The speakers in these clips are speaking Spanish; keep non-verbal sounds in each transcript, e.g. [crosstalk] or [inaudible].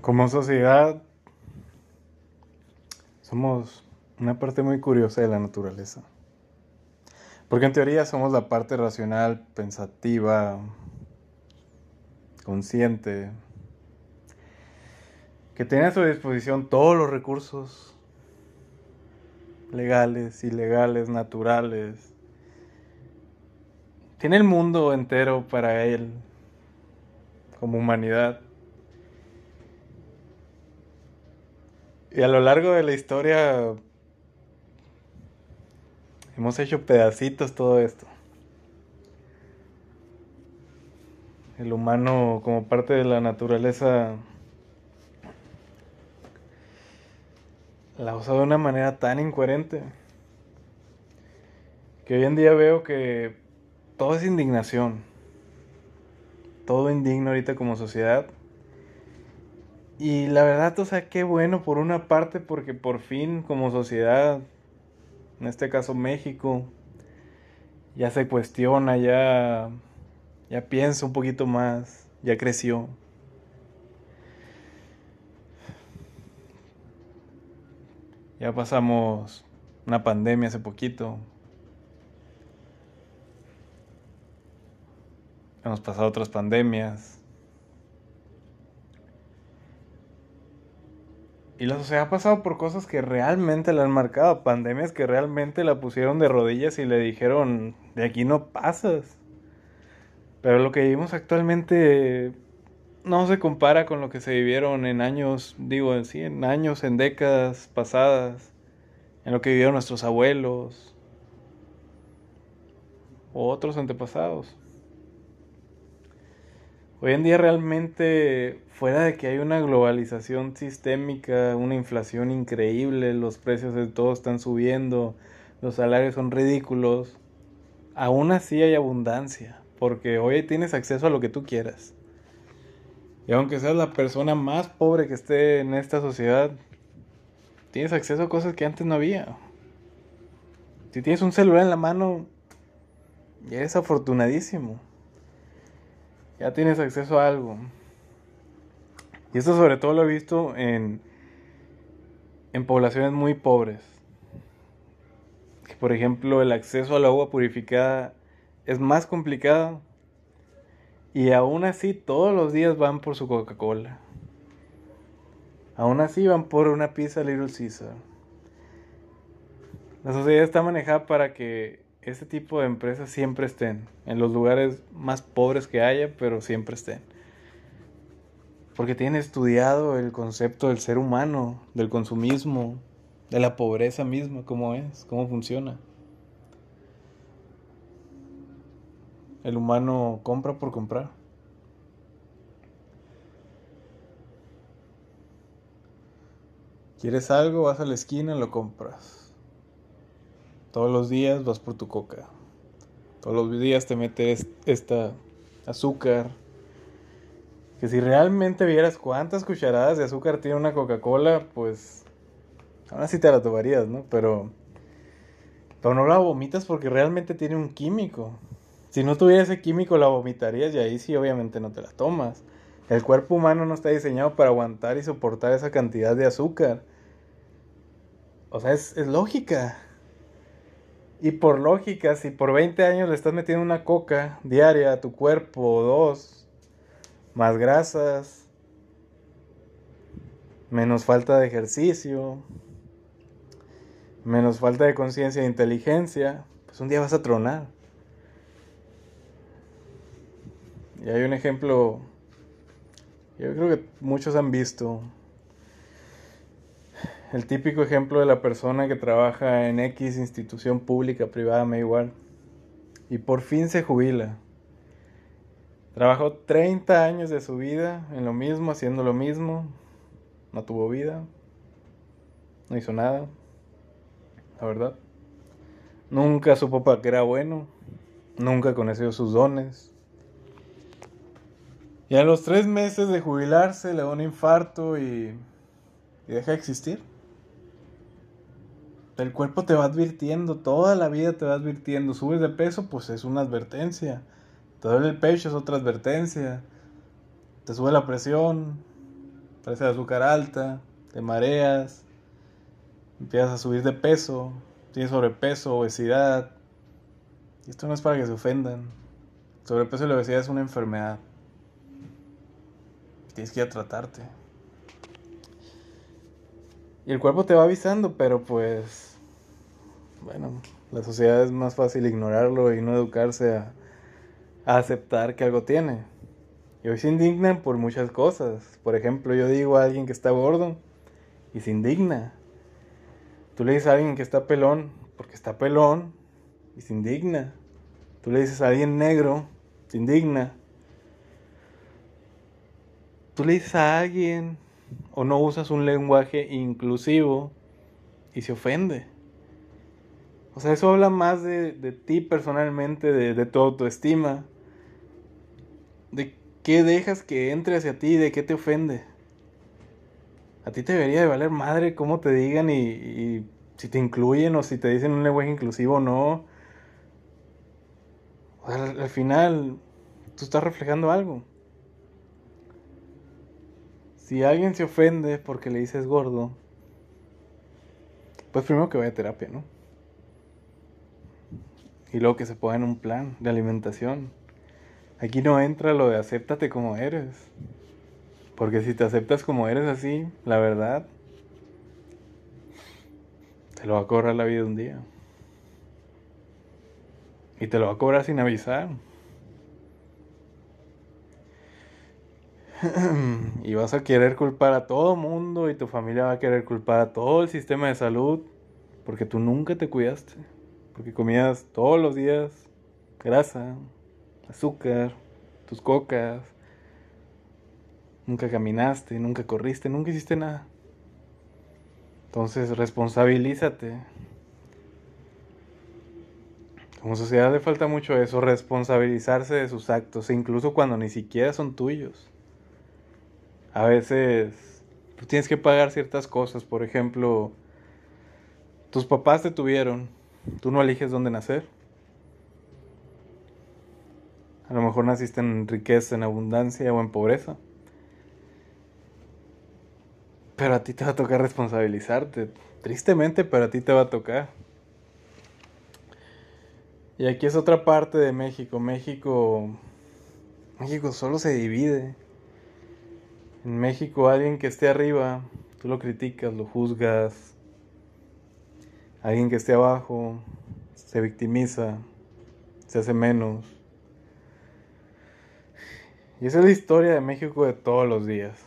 Como sociedad, somos una parte muy curiosa de la naturaleza. Porque en teoría somos la parte racional, pensativa, consciente, que tiene a su disposición todos los recursos legales, ilegales, naturales. Tiene el mundo entero para él como humanidad. Y a lo largo de la historia hemos hecho pedacitos todo esto. El humano como parte de la naturaleza la usa de una manera tan incoherente que hoy en día veo que todo es indignación. Todo indigno ahorita como sociedad. Y la verdad, o sea, qué bueno por una parte porque por fin como sociedad, en este caso México, ya se cuestiona, ya, ya piensa un poquito más, ya creció. Ya pasamos una pandemia hace poquito. Hemos pasado otras pandemias. Y la sociedad ha pasado por cosas que realmente la han marcado, pandemias que realmente la pusieron de rodillas y le dijeron, de aquí no pasas. Pero lo que vivimos actualmente no se compara con lo que se vivieron en años, digo, en sí, en años, en décadas pasadas, en lo que vivieron nuestros abuelos o otros antepasados. Hoy en día realmente, fuera de que hay una globalización sistémica, una inflación increíble, los precios de todo están subiendo, los salarios son ridículos, aún así hay abundancia, porque hoy tienes acceso a lo que tú quieras. Y aunque seas la persona más pobre que esté en esta sociedad, tienes acceso a cosas que antes no había. Si tienes un celular en la mano, ya eres afortunadísimo ya tienes acceso a algo. Y esto sobre todo lo he visto en, en poblaciones muy pobres. por ejemplo el acceso al agua purificada es más complicado. Y aún así todos los días van por su Coca-Cola. Aún así van por una pizza Little Caesar. La sociedad está manejada para que este tipo de empresas siempre estén en los lugares más pobres que haya, pero siempre estén. Porque tienen estudiado el concepto del ser humano, del consumismo, de la pobreza misma, cómo es, cómo funciona. El humano compra por comprar. ¿Quieres algo? Vas a la esquina lo compras. Todos los días vas por tu coca. Todos los días te metes esta azúcar. Que si realmente vieras cuántas cucharadas de azúcar tiene una Coca-Cola, pues ahora sí te la tomarías, ¿no? Pero, pero no la vomitas porque realmente tiene un químico. Si no tuviera ese químico la vomitarías y ahí sí obviamente no te la tomas. El cuerpo humano no está diseñado para aguantar y soportar esa cantidad de azúcar. O sea, es, es lógica. Y por lógica, si por 20 años le estás metiendo una coca diaria a tu cuerpo, dos, más grasas, menos falta de ejercicio, menos falta de conciencia e inteligencia, pues un día vas a tronar. Y hay un ejemplo, yo creo que muchos han visto, el típico ejemplo de la persona que trabaja en X institución pública, privada, me igual. Y por fin se jubila. Trabajó 30 años de su vida en lo mismo, haciendo lo mismo. No tuvo vida. No hizo nada. La verdad. Nunca supo para qué era bueno. Nunca conoció sus dones. Y a los tres meses de jubilarse le da un infarto y, y deja de existir. El cuerpo te va advirtiendo, toda la vida te va advirtiendo. Subes de peso, pues es una advertencia. Te duele el pecho, es otra advertencia. Te sube la presión, parece el azúcar alta, te mareas, empiezas a subir de peso, tienes sobrepeso, obesidad. Esto no es para que se ofendan. Sobrepeso y la obesidad es una enfermedad. Tienes que ir a tratarte. Y el cuerpo te va avisando, pero pues, bueno, la sociedad es más fácil ignorarlo y no educarse a, aceptar que algo tiene. Y hoy se indignan por muchas cosas. Por ejemplo, yo digo a alguien que está gordo y se indigna. Tú le dices a alguien que está pelón porque está pelón y se indigna. Tú le dices a alguien negro, se indigna. Tú le dices a alguien o no usas un lenguaje inclusivo y se ofende. O sea, eso habla más de, de ti personalmente, de, de tu autoestima, de qué dejas que entre hacia ti, de qué te ofende. A ti te debería de valer madre cómo te digan y, si te incluyen o si te dicen un lenguaje inclusivo o no. al final, tú estás reflejando algo. Si alguien se ofende porque le dices gordo, pues primero que vaya a terapia, ¿no? Y luego que se ponga en un plan de alimentación. Aquí no entra lo de acéptate como eres. Porque si te aceptas como eres así, la verdad, te lo va a cobrar la vida un día. Y te lo va a cobrar sin avisar. [clears throat] y vas a querer culpar a todo mundo y tu familia va a querer culpar a todo el sistema de salud porque tú nunca te cuidaste, porque comías todos los días grasa, azúcar, tus cocas, nunca caminaste, nunca corriste, nunca hiciste nada. Entonces responsabilízate. Como sociedad le falta mucho eso, responsabilizarse de sus actos, incluso cuando ni siquiera son tuyos a veces tienes que pagar ciertas cosas. Por ejemplo, tus papás te tuvieron, tú no eliges dónde nacer. A lo mejor naciste en riqueza, en abundancia o en pobreza. Pero a ti te va a tocar responsabilizarte. Tristemente, pero a ti te va a tocar. Y aquí es otra parte de México. México. México solo se divide. En México alguien que esté arriba, tú lo criticas, lo juzgas. Alguien que esté abajo se victimiza, se hace menos. Y esa es la historia de México de todos los días.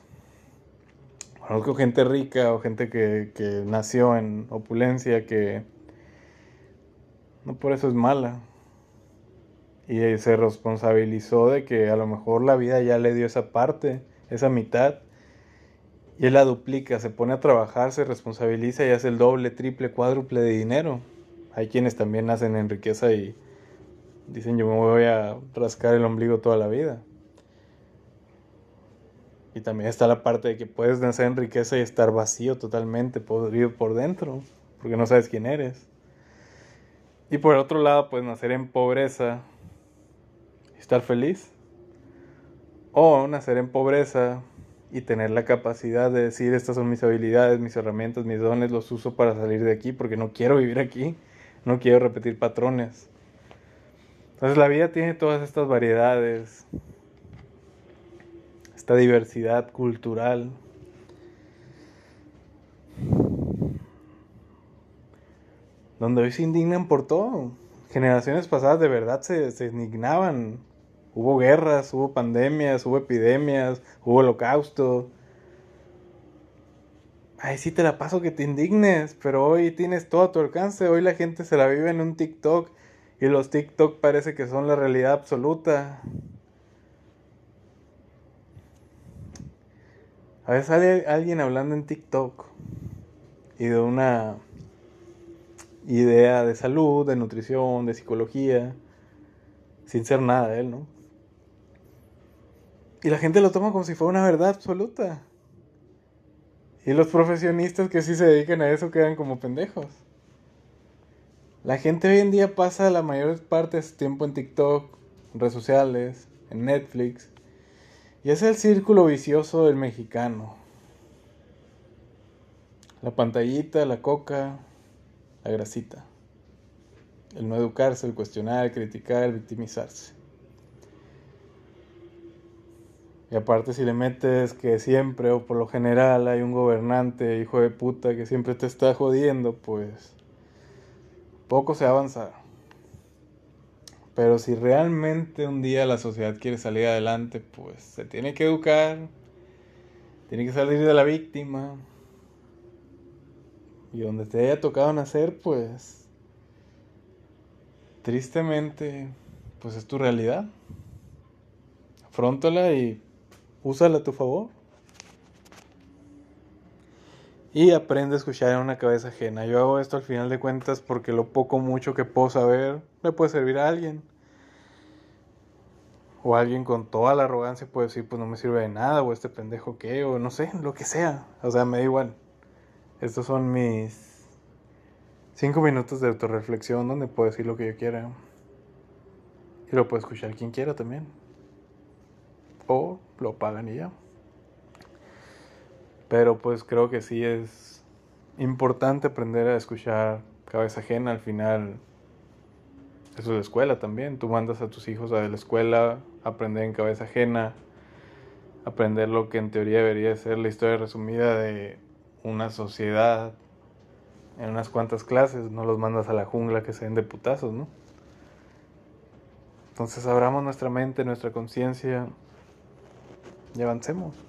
Conozco gente rica o gente que, que nació en opulencia que no por eso es mala. Y se responsabilizó de que a lo mejor la vida ya le dio esa parte esa mitad, y él la duplica, se pone a trabajar, se responsabiliza y hace el doble, triple, cuádruple de dinero. Hay quienes también nacen en riqueza y dicen yo me voy a rascar el ombligo toda la vida. Y también está la parte de que puedes nacer en riqueza y estar vacío totalmente, podrido por dentro, porque no sabes quién eres. Y por el otro lado, puedes nacer en pobreza y estar feliz. O nacer en pobreza y tener la capacidad de decir estas son mis habilidades, mis herramientas, mis dones, los uso para salir de aquí porque no quiero vivir aquí, no quiero repetir patrones. Entonces la vida tiene todas estas variedades, esta diversidad cultural. Donde hoy se indignan por todo. Generaciones pasadas de verdad se, se indignaban Hubo guerras, hubo pandemias, hubo epidemias, hubo holocausto. Ay, sí te la paso que te indignes, pero hoy tienes todo a tu alcance. Hoy la gente se la vive en un TikTok y los TikTok parece que son la realidad absoluta. A veces sale alguien hablando en TikTok y de una idea de salud, de nutrición, de psicología, sin ser nada de él, ¿no? Y la gente lo toma como si fuera una verdad absoluta. Y los profesionistas que sí se dedican a eso quedan como pendejos. La gente hoy en día pasa la mayor parte de su tiempo en TikTok, en redes sociales, en Netflix. Y es el círculo vicioso del mexicano. La pantallita, la coca, la grasita. El no educarse, el cuestionar, el criticar, el victimizarse. Y aparte si le metes que siempre o por lo general hay un gobernante hijo de puta que siempre te está jodiendo, pues poco se avanza. Pero si realmente un día la sociedad quiere salir adelante, pues se tiene que educar, tiene que salir de la víctima. Y donde te haya tocado nacer, pues tristemente, pues es tu realidad. Afrontala y úsala a tu favor. Y aprende a escuchar en una cabeza ajena. Yo hago esto al final de cuentas porque lo poco mucho que puedo saber le puede servir a alguien. O alguien con toda la arrogancia puede decir, pues no me sirve de nada, o este pendejo qué, o no sé, lo que sea. O sea, me da igual. Estos son mis cinco minutos de autorreflexión donde puedo decir lo que yo quiera. Y lo puede escuchar quien quiera también. O lo pagan y ya. Pero pues creo que sí es importante aprender a escuchar cabeza ajena. Al final, eso es la escuela también. Tú mandas a tus hijos a la escuela, aprender en cabeza ajena, aprender lo que en teoría debería ser la historia resumida de una sociedad en unas cuantas clases. No los mandas a la jungla que se den de putazos, ¿no? Entonces abramos nuestra mente, nuestra conciencia y avancemos.